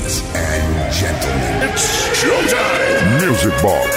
Ladies and gentlemen, it's showtime! Music Box.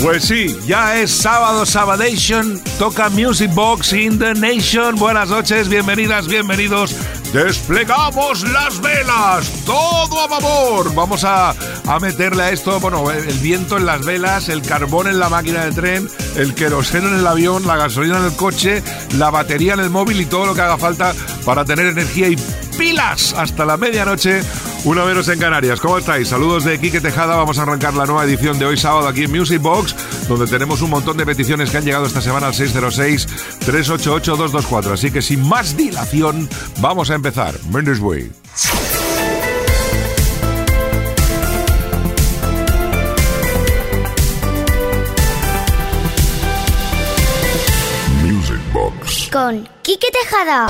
Pues sí, ya es sábado, Sabadation, toca Music Box in the Nation. Buenas noches, bienvenidas, bienvenidos. Desplegamos las velas, todo a favor. Vamos a, a meterle a esto, bueno, el viento en las velas, el carbón en la máquina de tren, el queroseno en el avión, la gasolina en el coche, la batería en el móvil y todo lo que haga falta para tener energía y pilas hasta la medianoche una menos en Canarias. ¿Cómo estáis? Saludos de Quique Tejada. Vamos a arrancar la nueva edición de hoy sábado aquí en Music Box, donde tenemos un montón de peticiones que han llegado esta semana al 606-388-224. Así que sin más dilación, vamos a empezar. Mendes Way. Music Box. Con Quique Tejada.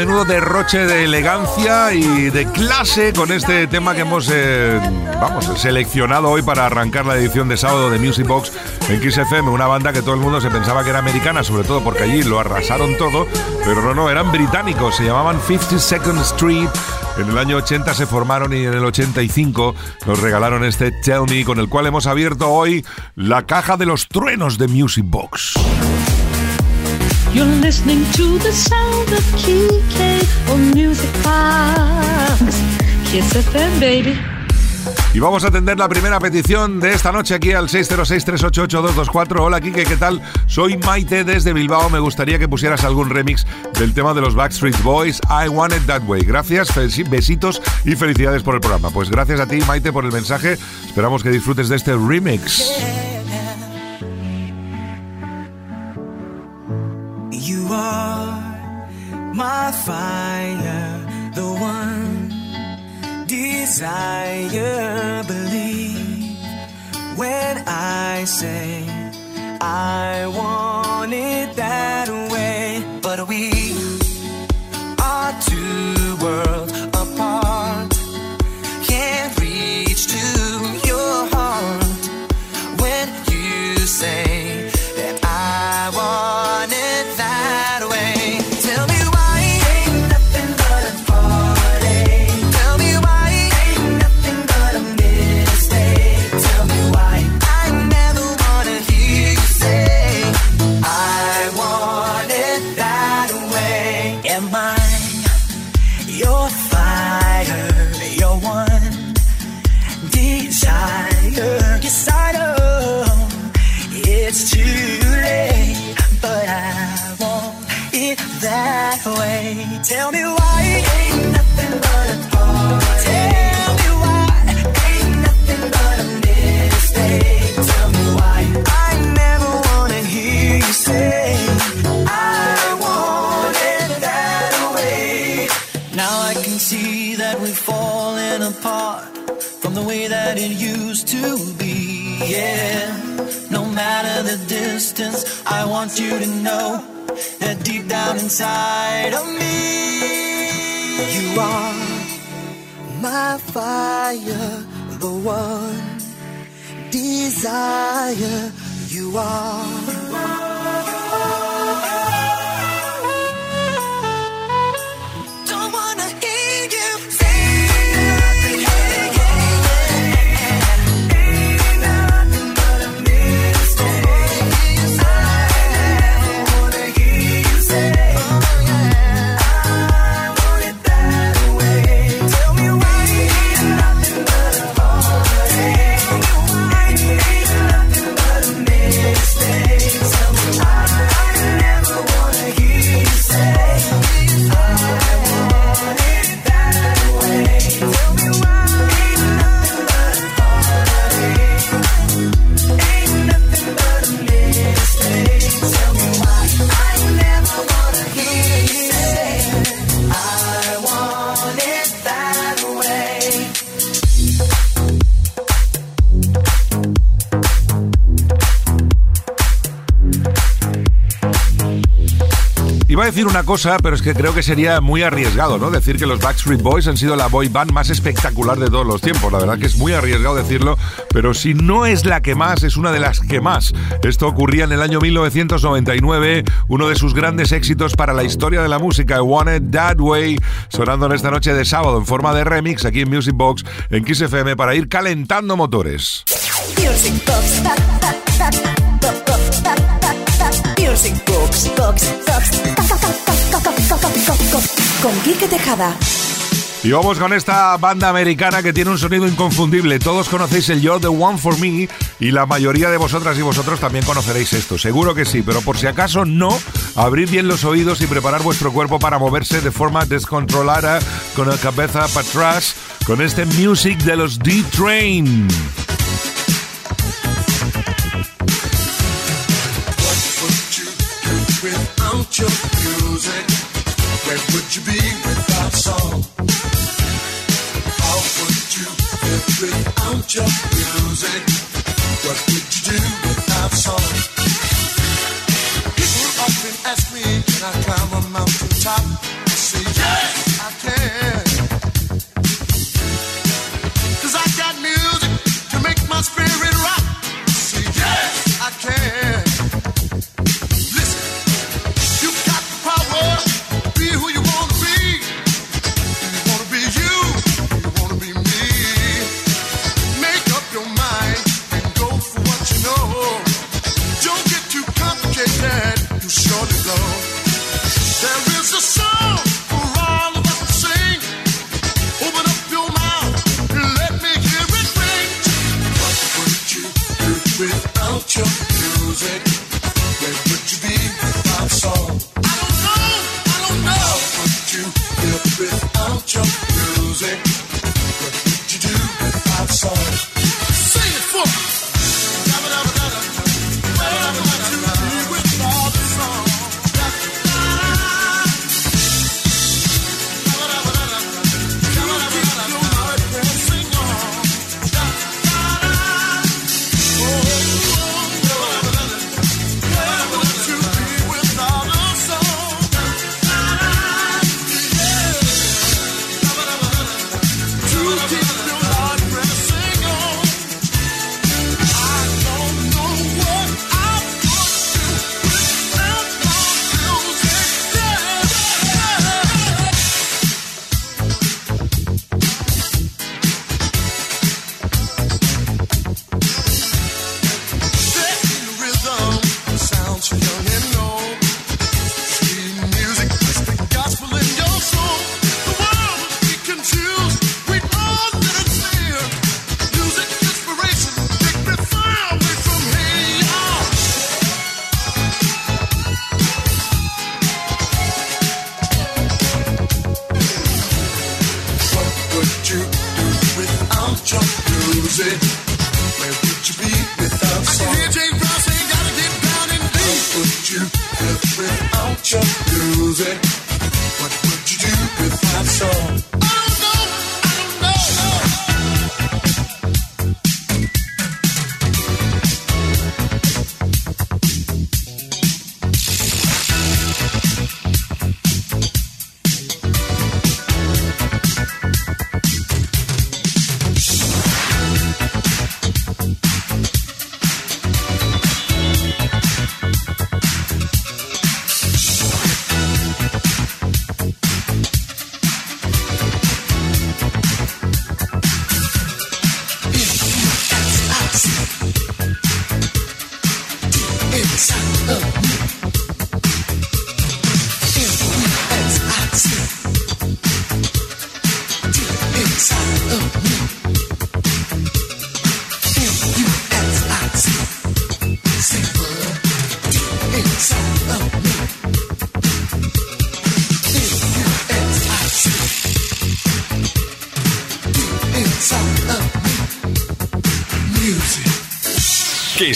Menudo, derroche de elegancia y de clase con este tema que hemos eh, vamos, seleccionado hoy para arrancar la edición de sábado de Music Box en Kiss FM, una banda que todo el mundo se pensaba que era americana, sobre todo porque allí lo arrasaron todo, pero no, no, eran británicos, se llamaban 52nd Street. En el año 80 se formaron y en el 85 nos regalaron este Tell Me con el cual hemos abierto hoy la caja de los truenos de Music Box. You're listening to the sound of Kike on Music Box. Kiss FM, baby. Y vamos a atender la primera petición de esta noche aquí al 606-388-224. Hola, Kike, ¿qué tal? Soy Maite desde Bilbao. Me gustaría que pusieras algún remix del tema de los Backstreet Boys, I Want It That Way. Gracias, besitos y felicidades por el programa. Pues gracias a ti, Maite, por el mensaje. Esperamos que disfrutes de este remix. You are my fire, the one desire. Believe when I say I want it you decir una cosa, pero es que creo que sería muy arriesgado, ¿no? Decir que los Backstreet Boys han sido la boy band más espectacular de todos los tiempos. La verdad que es muy arriesgado decirlo, pero si no es la que más, es una de las que más. Esto ocurría en el año 1999, uno de sus grandes éxitos para la historia de la música, I Want It That Way, sonando en esta noche de sábado en forma de remix aquí en Music Box, en Kiss FM, para ir calentando motores. Music Box, Music Box, Box con Quique Tejada. Y vamos con esta banda americana que tiene un sonido inconfundible. Todos conocéis el You're the One for Me y la mayoría de vosotras y vosotros también conoceréis esto. Seguro que sí, pero por si acaso no, abrid bien los oídos y preparar vuestro cuerpo para moverse de forma descontrolada con la cabeza para atrás con este music de los D-Train. your music.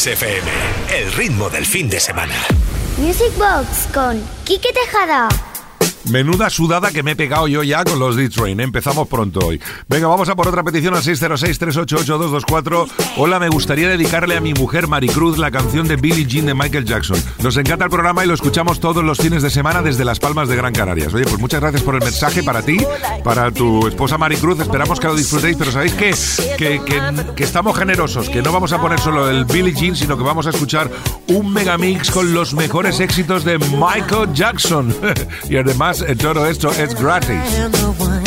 Kiss FM, el ritmo del fin de semana. Music Box con Quique Tejada. Menuda sudada que me he pegado yo ya con los D-Train. Empezamos pronto hoy. Venga, vamos a por otra petición al 606-388-224. Hola, me gustaría dedicarle a mi mujer Maricruz la canción de Billie Jean de Michael Jackson. Nos encanta el programa y lo escuchamos todos los fines de semana desde Las Palmas de Gran Canarias. Oye, pues muchas gracias por el mensaje para ti, para tu esposa Maricruz. Esperamos que lo disfrutéis, pero sabéis que, que, que estamos generosos, que no vamos a poner solo el Billie Jean, sino que vamos a escuchar un megamix con los mejores éxitos de Michael Jackson. y además, eh, todo esto es gratis. am the one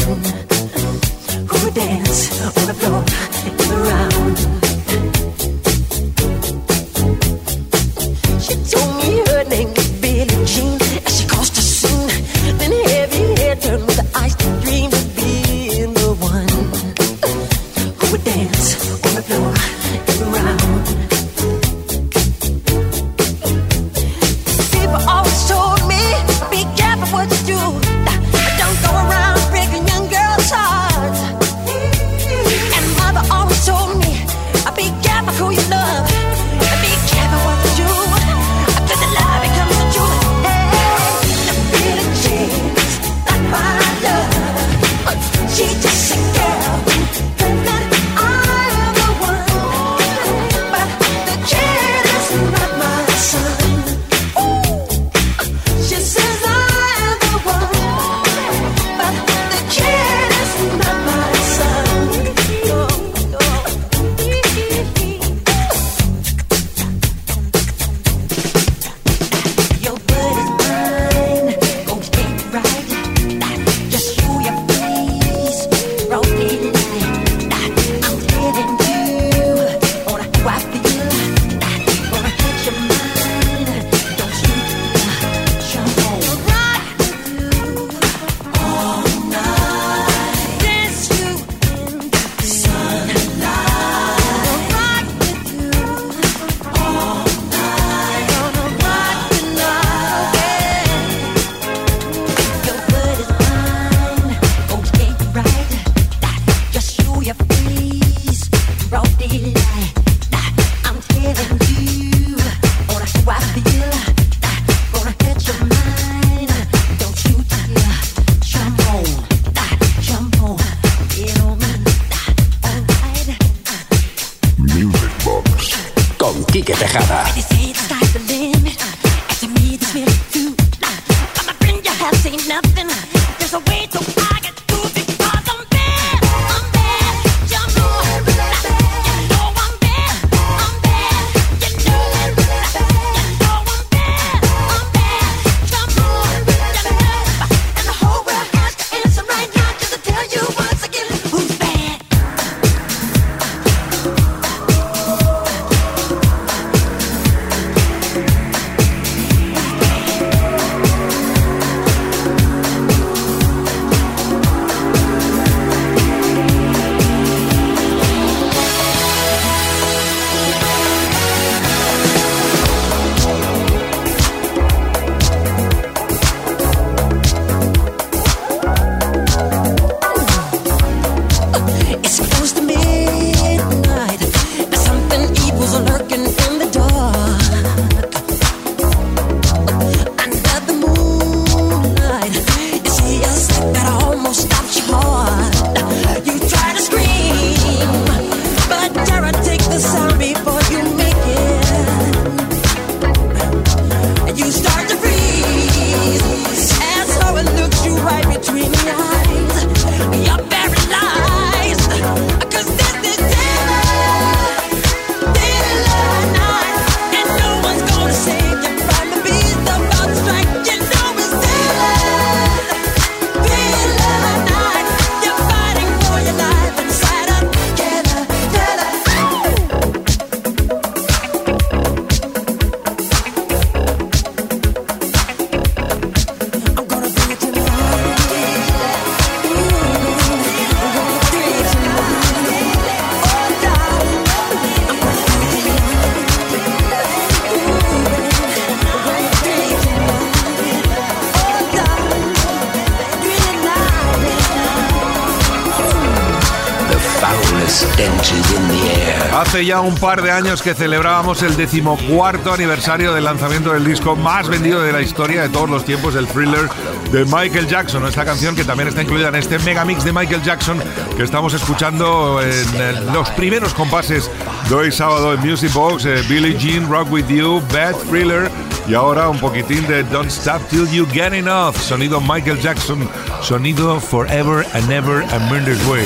Hace ya un par de años que celebrábamos el decimocuarto aniversario del lanzamiento del disco más vendido de la historia de todos los tiempos, el thriller de Michael Jackson. Esta canción que también está incluida en este megamix de Michael Jackson que estamos escuchando en los primeros compases de hoy sábado en Music Box, eh, Billie Jean, Rock With You, Bad Thriller y ahora un poquitín de Don't Stop Till You Get Enough, sonido Michael Jackson, sonido Forever and Ever and Murder's Way.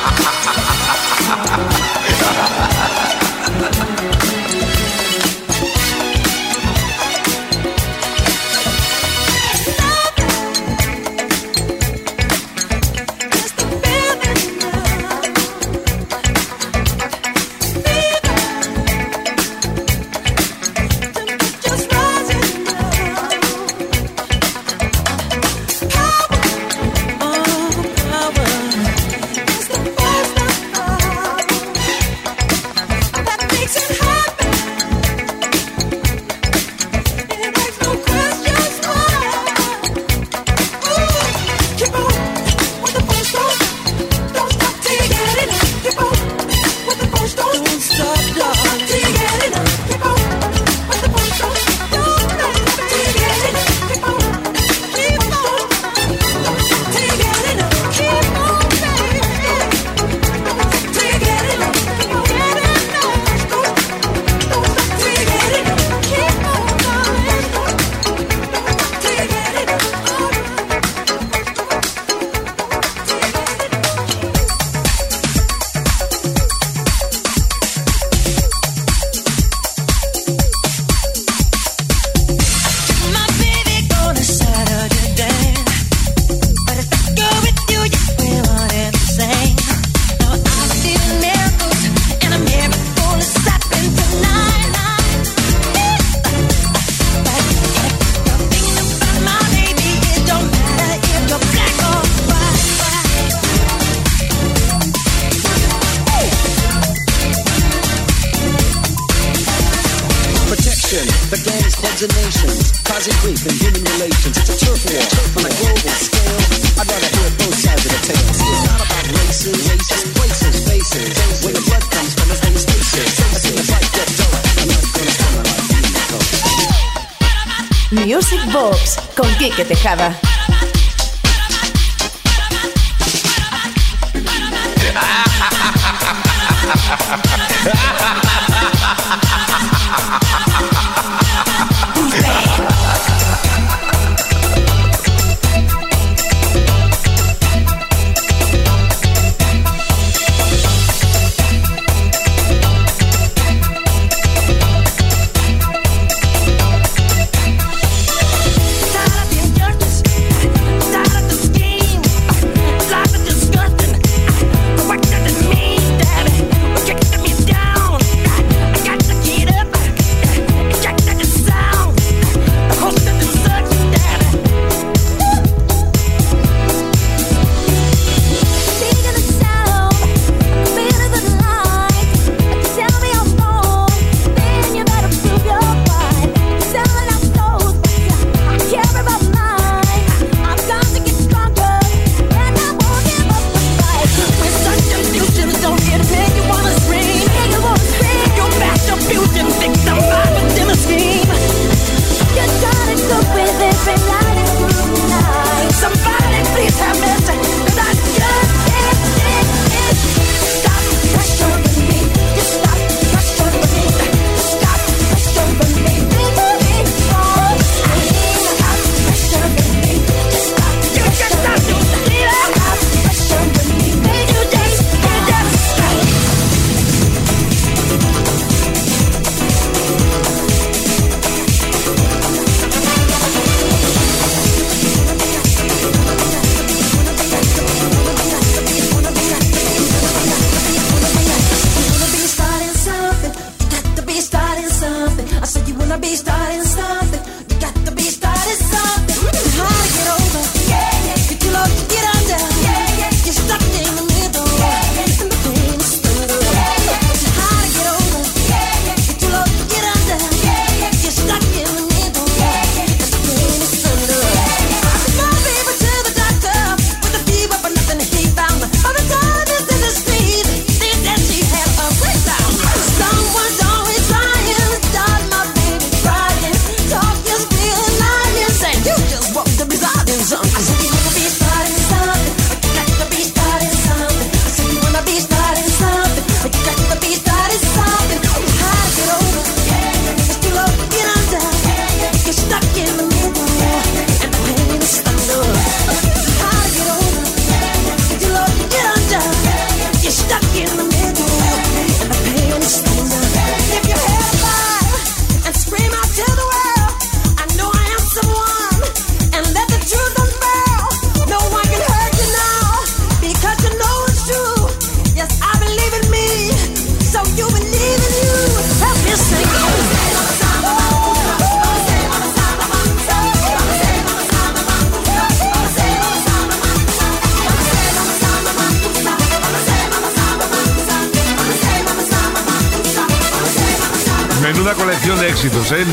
Que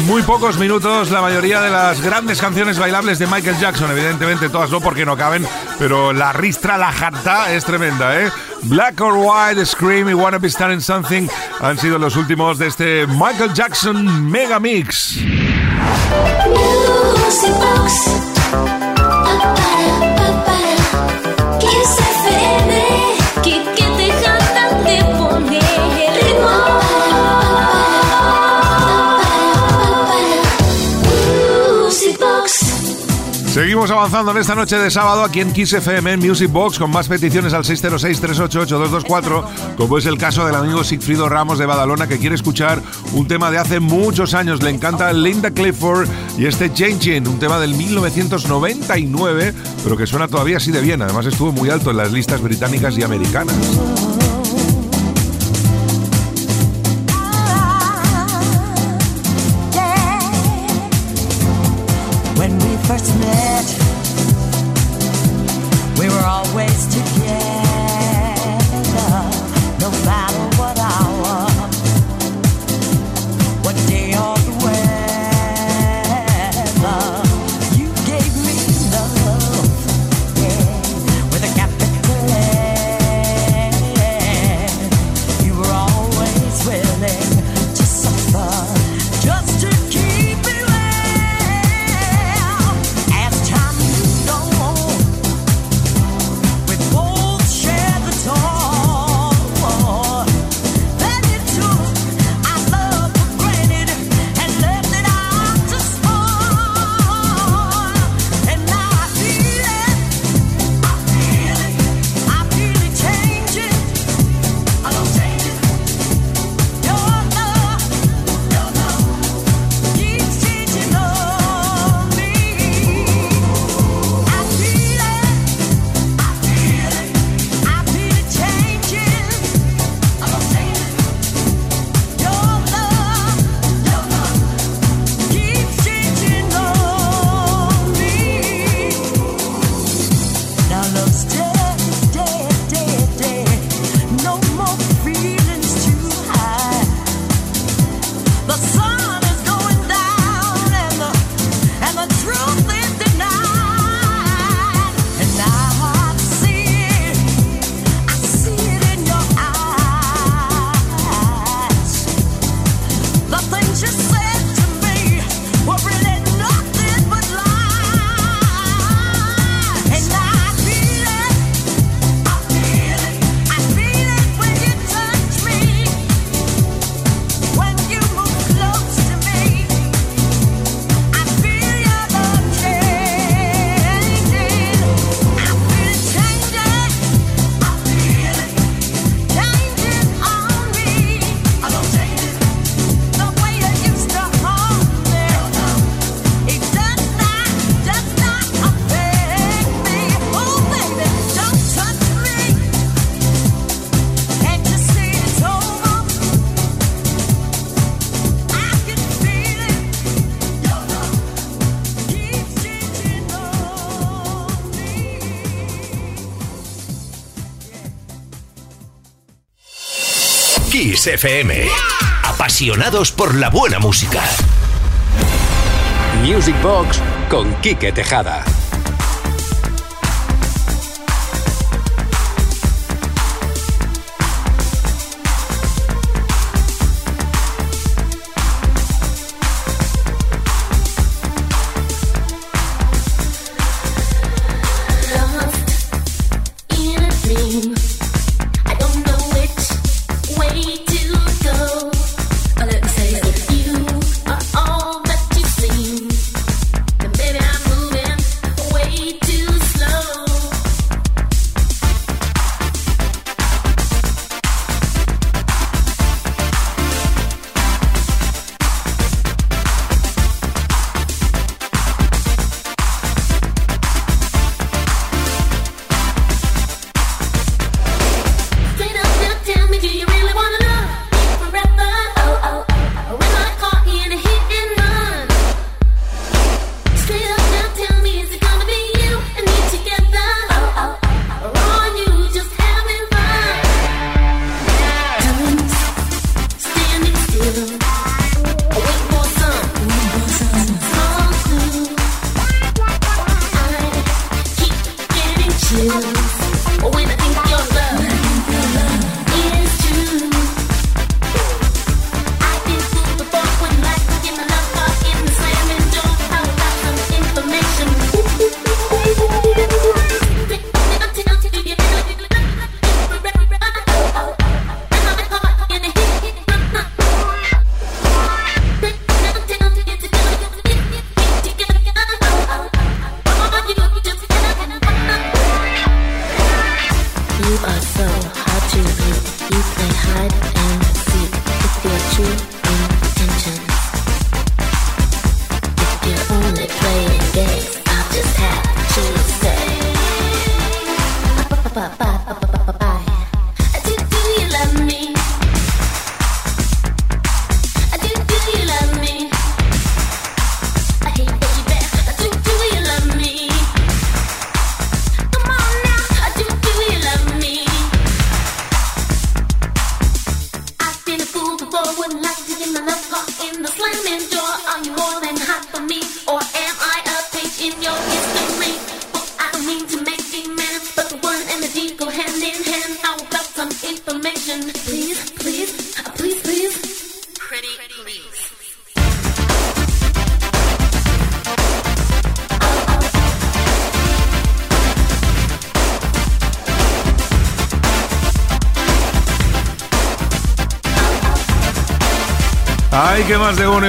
muy pocos minutos la mayoría de las grandes canciones bailables de Michael Jackson. Evidentemente todas no porque no caben, pero la ristra, la janta es tremenda, ¿eh? Black or White, Scream y Wanna Be Starting Something han sido los últimos de este Michael Jackson Mega Mix. avanzando en esta noche de sábado aquí en Kiss FM en Music Box con más peticiones al 606-388-224, como es el caso del amigo Sigfrido Ramos de Badalona que quiere escuchar un tema de hace muchos años. Le encanta Linda Clifford y este Changing, un tema del 1999, pero que suena todavía así de bien. Además, estuvo muy alto en las listas británicas y americanas. Kiss FM. Apasionados por la buena música. Music Box con Quique Tejada.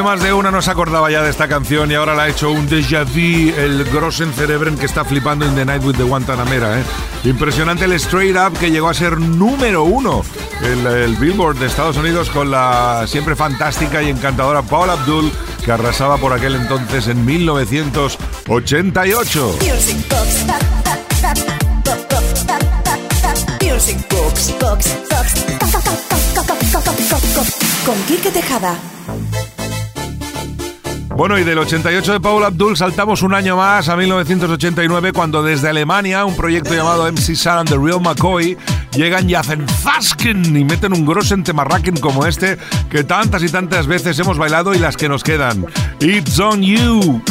más de una no se acordaba ya de esta canción y ahora la ha hecho un déjà vu, el Grossen Cerebren que está flipando en The Night with the Guantanamera. ¿eh? Impresionante el Straight Up que llegó a ser número uno en el, Billboard de Estados Unidos con la siempre fantástica y encantadora Paula Abdul que arrasaba por aquel entonces en 1988. Con Quique Tejada. Bueno, y del 88 de Paula Abdul saltamos un año más a 1989 cuando desde Alemania un proyecto llamado MC Sar and the Real McCoy llegan y hacen Fasken y meten un grossen temarraken como este que tantas y tantas veces hemos bailado y las que nos quedan. It's on you.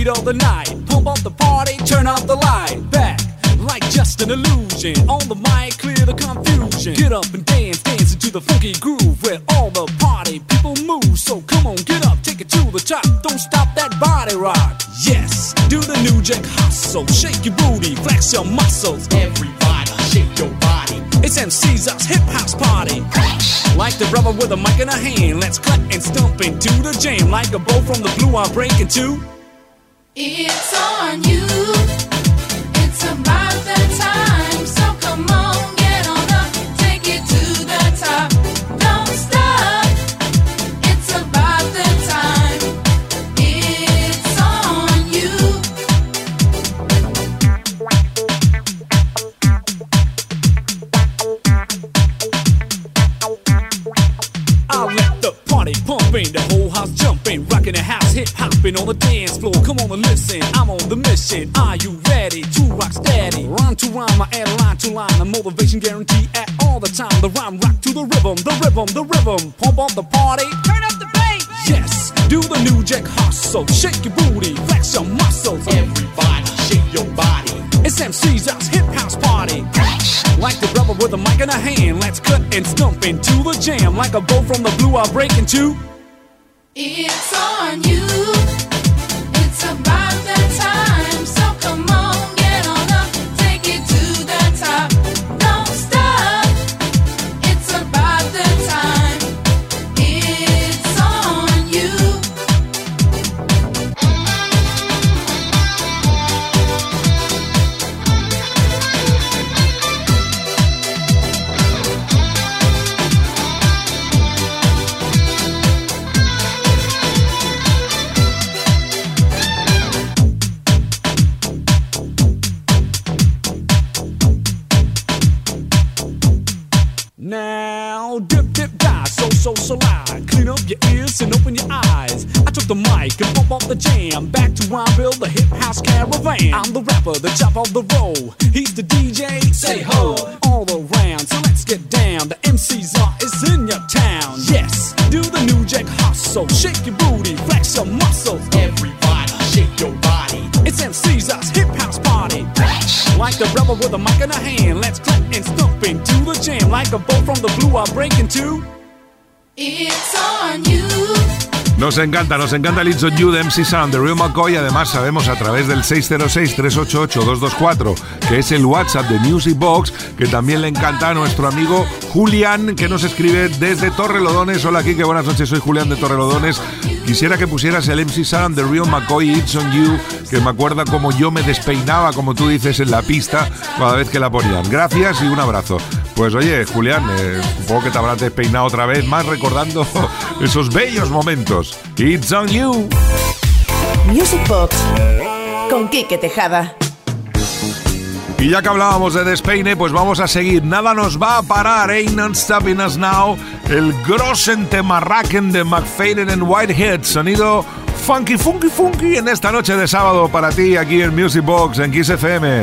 In the night, pump up the party, turn up the light. Back like just an illusion. On the mic, clear the confusion. Get up and dance, dance into the funky groove where all the party people move. So come on, get up, take it to the top. Don't stop that body rock. Yes, do the new jack hustle. Shake your booty, flex your muscles. Everybody, shake your body. It's MC's us hip house party. Like the brother with a mic in a hand, let's cut and stomp into the jam. Like a bow from the blue, I'm breaking two. It's on you. It's about that mission. Are you ready to rock steady? Rhyme to rhyme, I add line to line, a motivation guarantee at all the time. The rhyme rock to the rhythm, the rhythm, the rhythm. Pump up the party, turn up the bass. Yes, do the new jack hustle, shake your booty, flex your muscles. Everybody, shake your body. It's MC's house, hip house party. Like the brother with a mic in a hand, let's cut and stump into the jam. Like a bow from the blue, I'll break into. It's on you. The mic and pump up the jam. Back to Rhyme build the hip house caravan. I'm the rapper, the chop of the roll. He's the DJ, say ho, all around. So let's get down. The MC's are is in your town. Yes, do the new jack hustle. Shake your booty, flex your muscles. Everybody, shake your body. It's MC's us hip house party. Like the rebel with a mic in a hand, let's clap and stomp into the jam like a bolt from the blue. I break into. It's on you. Nos encanta, nos encanta el It's on You de MC Sound, de Real McCoy. Además, sabemos a través del 606-388-224, que es el WhatsApp de Music Box, que también le encanta a nuestro amigo Julián, que nos escribe desde Torrelodones. Hola, Kike, buenas noches, soy Julián de Torrelodones. Quisiera que pusieras el MC Sound de Real McCoy, It's on You, que me acuerda como yo me despeinaba, como tú dices, en la pista cada vez que la ponían. Gracias y un abrazo. Pues oye, Julián, eh, supongo que te habrás despeinado otra vez más recordando esos bellos momentos. It's on you. Music Box con Quique Tejada. Y ya que hablábamos de despeine, pues vamos a seguir. Nada nos va a parar, Ain't None Stopping Us Now. El Grossen Temarraken de McFadden and Whitehead. Sonido funky, funky, funky en esta noche de sábado para ti aquí en Music Box en Kiss FM.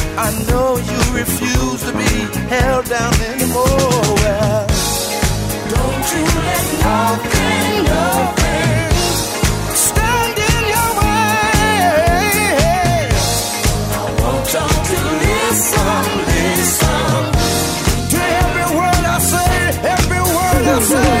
I know you refuse to be held down anymore. Well, don't you let nothing, nothing stand in your way. I want y'all to listen, listen to every word I say, every word I say.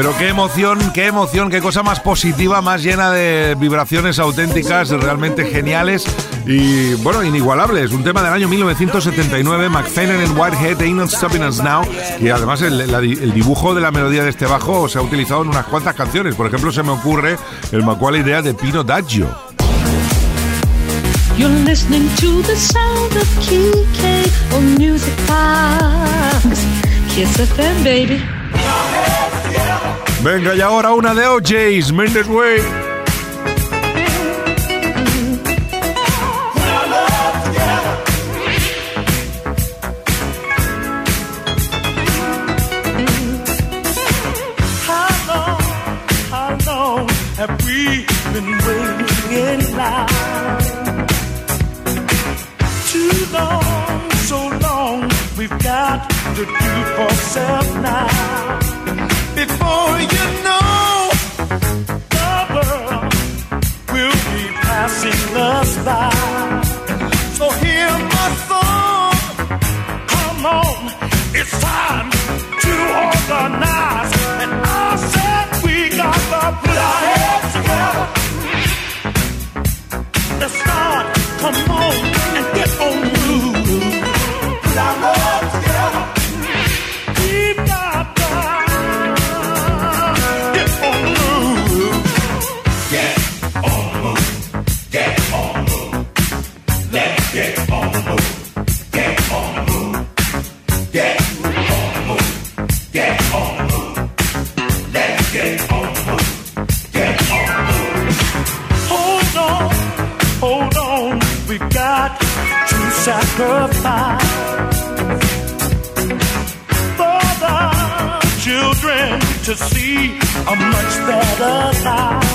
Pero qué emoción, qué emoción, qué cosa más positiva, más llena de vibraciones auténticas, realmente geniales y, bueno, inigualables. Un tema del año 1979, McFadden and Whitehead, Ain't Not Stopping Us Now. Y además el, dibujo de la melodía de este bajo se ha utilizado en unas cuantas canciones. Por ejemplo, se me ocurre el Macual idea de Pino Daggio. Venga, y ahora una de OJ's, Mendes Way. Too long, so long, we've got to do for self now. by. to see a much better side.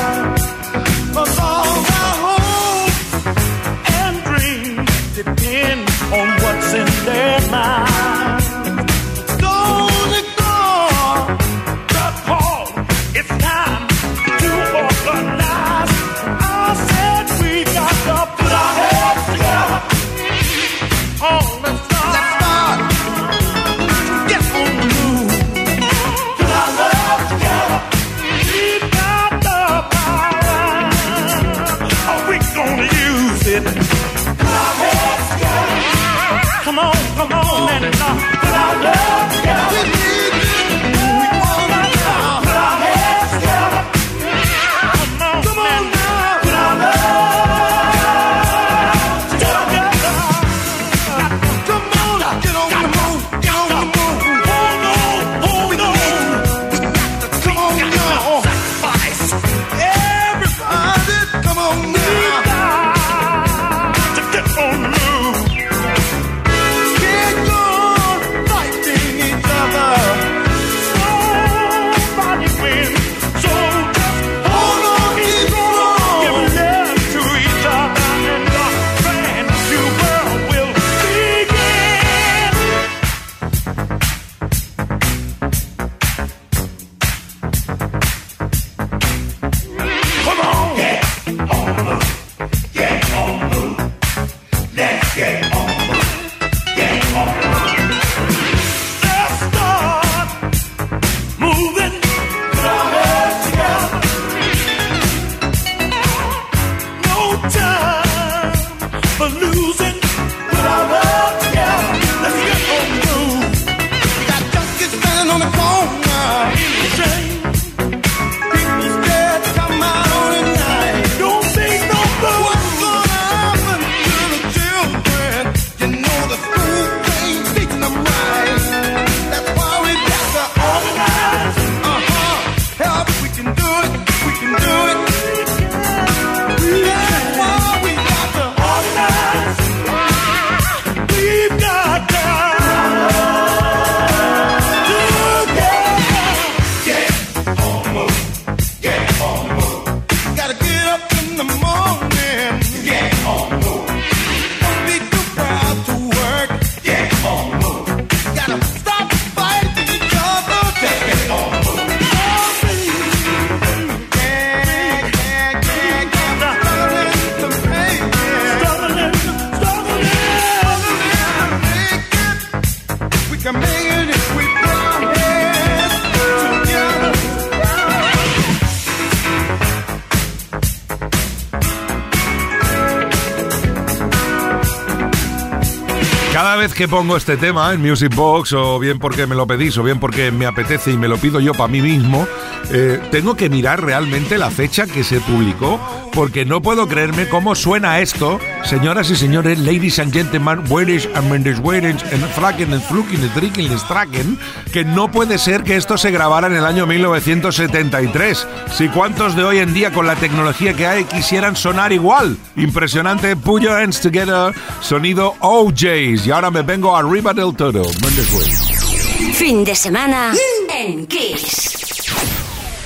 vez que pongo este tema en Music Box, o bien porque me lo pedís, o bien porque me apetece y me lo pido yo para mí mismo, eh, tengo que mirar realmente la fecha que se publicó, porque no puedo creerme cómo suena esto señoras y señores, ladies and gentlemen, ladies and mendes and fracken and fluken and drinking and stracken, que no puede ser que esto se grabara en el año 1973. Si cuántos de hoy en día con la tecnología que hay quisieran sonar igual. Impresionante, put your hands together, sonido OJs. Y ahora me vengo arriba del todo. Mendes Way. Fin de semana en Kiss.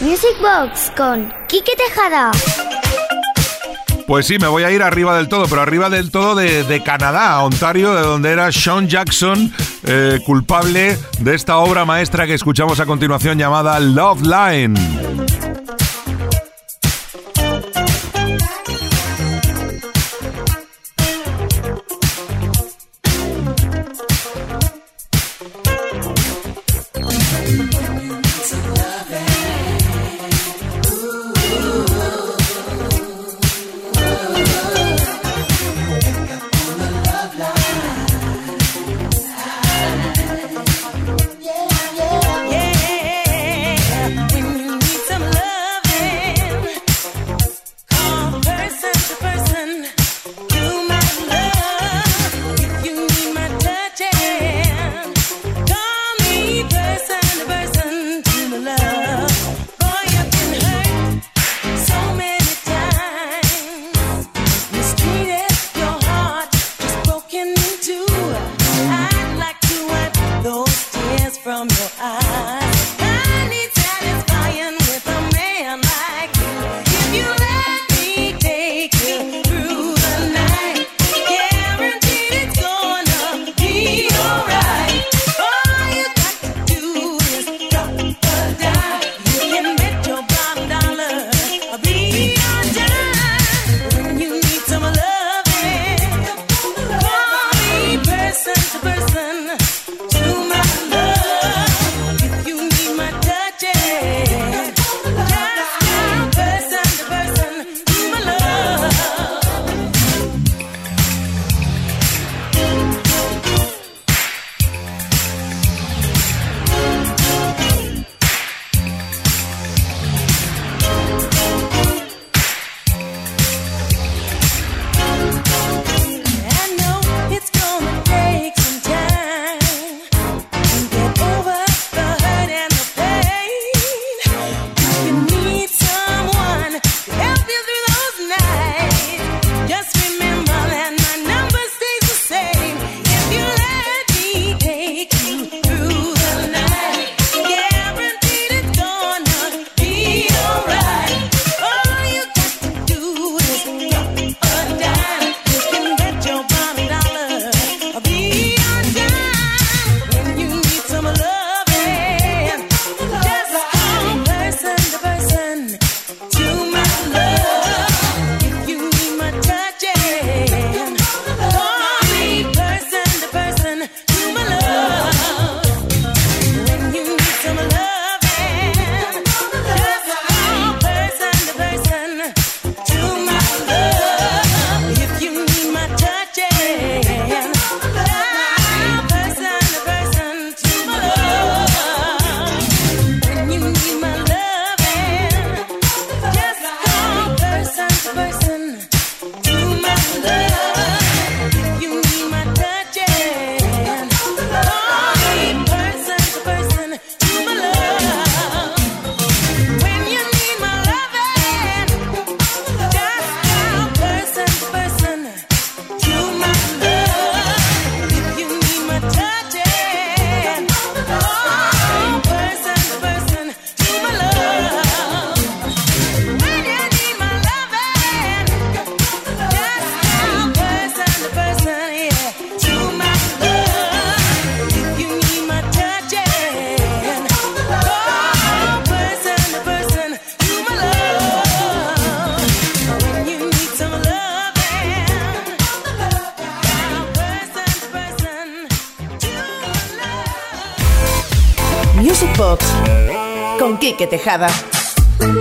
Music Box con Quique Tejada. Pues sí, me voy a ir arriba del todo, pero arriba del todo de, de Canadá, Ontario, de donde era Sean Jackson, eh, culpable de esta obra maestra que escuchamos a continuación llamada Love Line.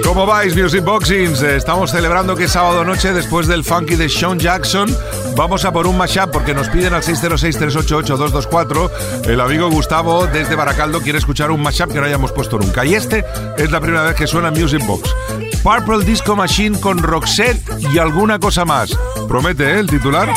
¿Cómo vais, Music Boxings? Eh, estamos celebrando que sábado noche, después del funky de Sean Jackson, vamos a por un mashup porque nos piden al 606-388-224. El amigo Gustavo desde Baracaldo quiere escuchar un mashup que no hayamos puesto nunca. Y este es la primera vez que suena Music Box. Purple Disco Machine con Roxette y alguna cosa más. ¿Promete eh, el titular?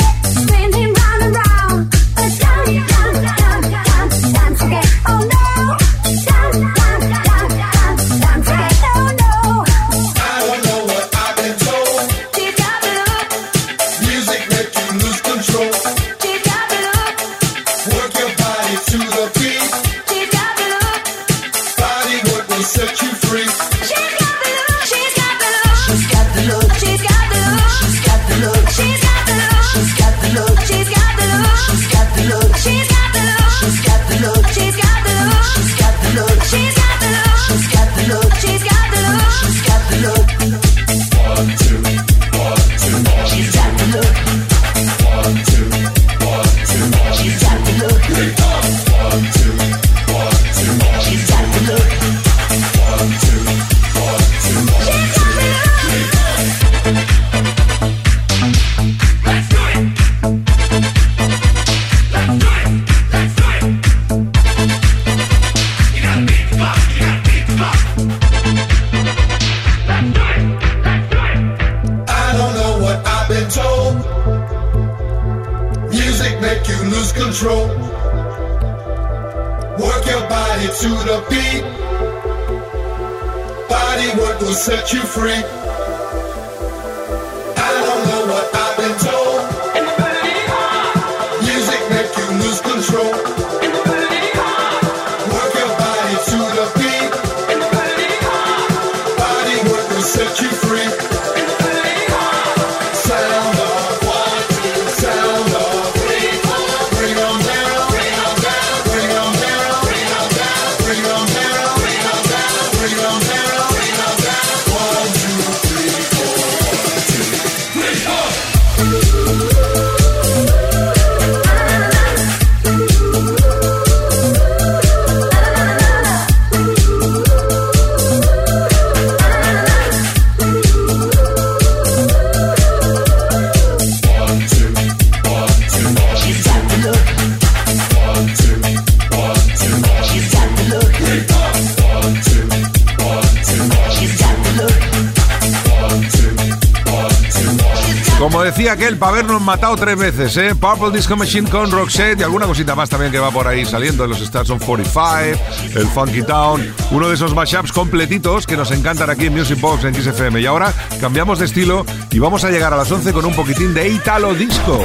decía aquel para habernos matado tres veces, ¿eh? Purple Disco Machine con Roxette y alguna cosita más también que va por ahí saliendo. de Los Stars on 45, el Funky Town, uno de esos mashups completitos que nos encantan aquí en Music Box en XFM. Y ahora cambiamos de estilo y vamos a llegar a las 11 con un poquitín de Italo Disco.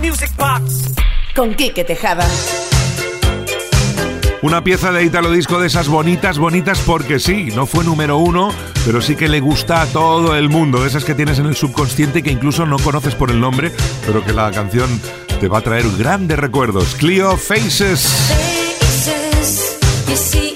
Music box. Con Quique Tejada. Una pieza de Italo Disco de esas bonitas, bonitas porque sí, no fue número uno pero sí que le gusta a todo el mundo, esas que tienes en el subconsciente que incluso no conoces por el nombre, pero que la canción te va a traer grandes recuerdos. Clio Faces. Faces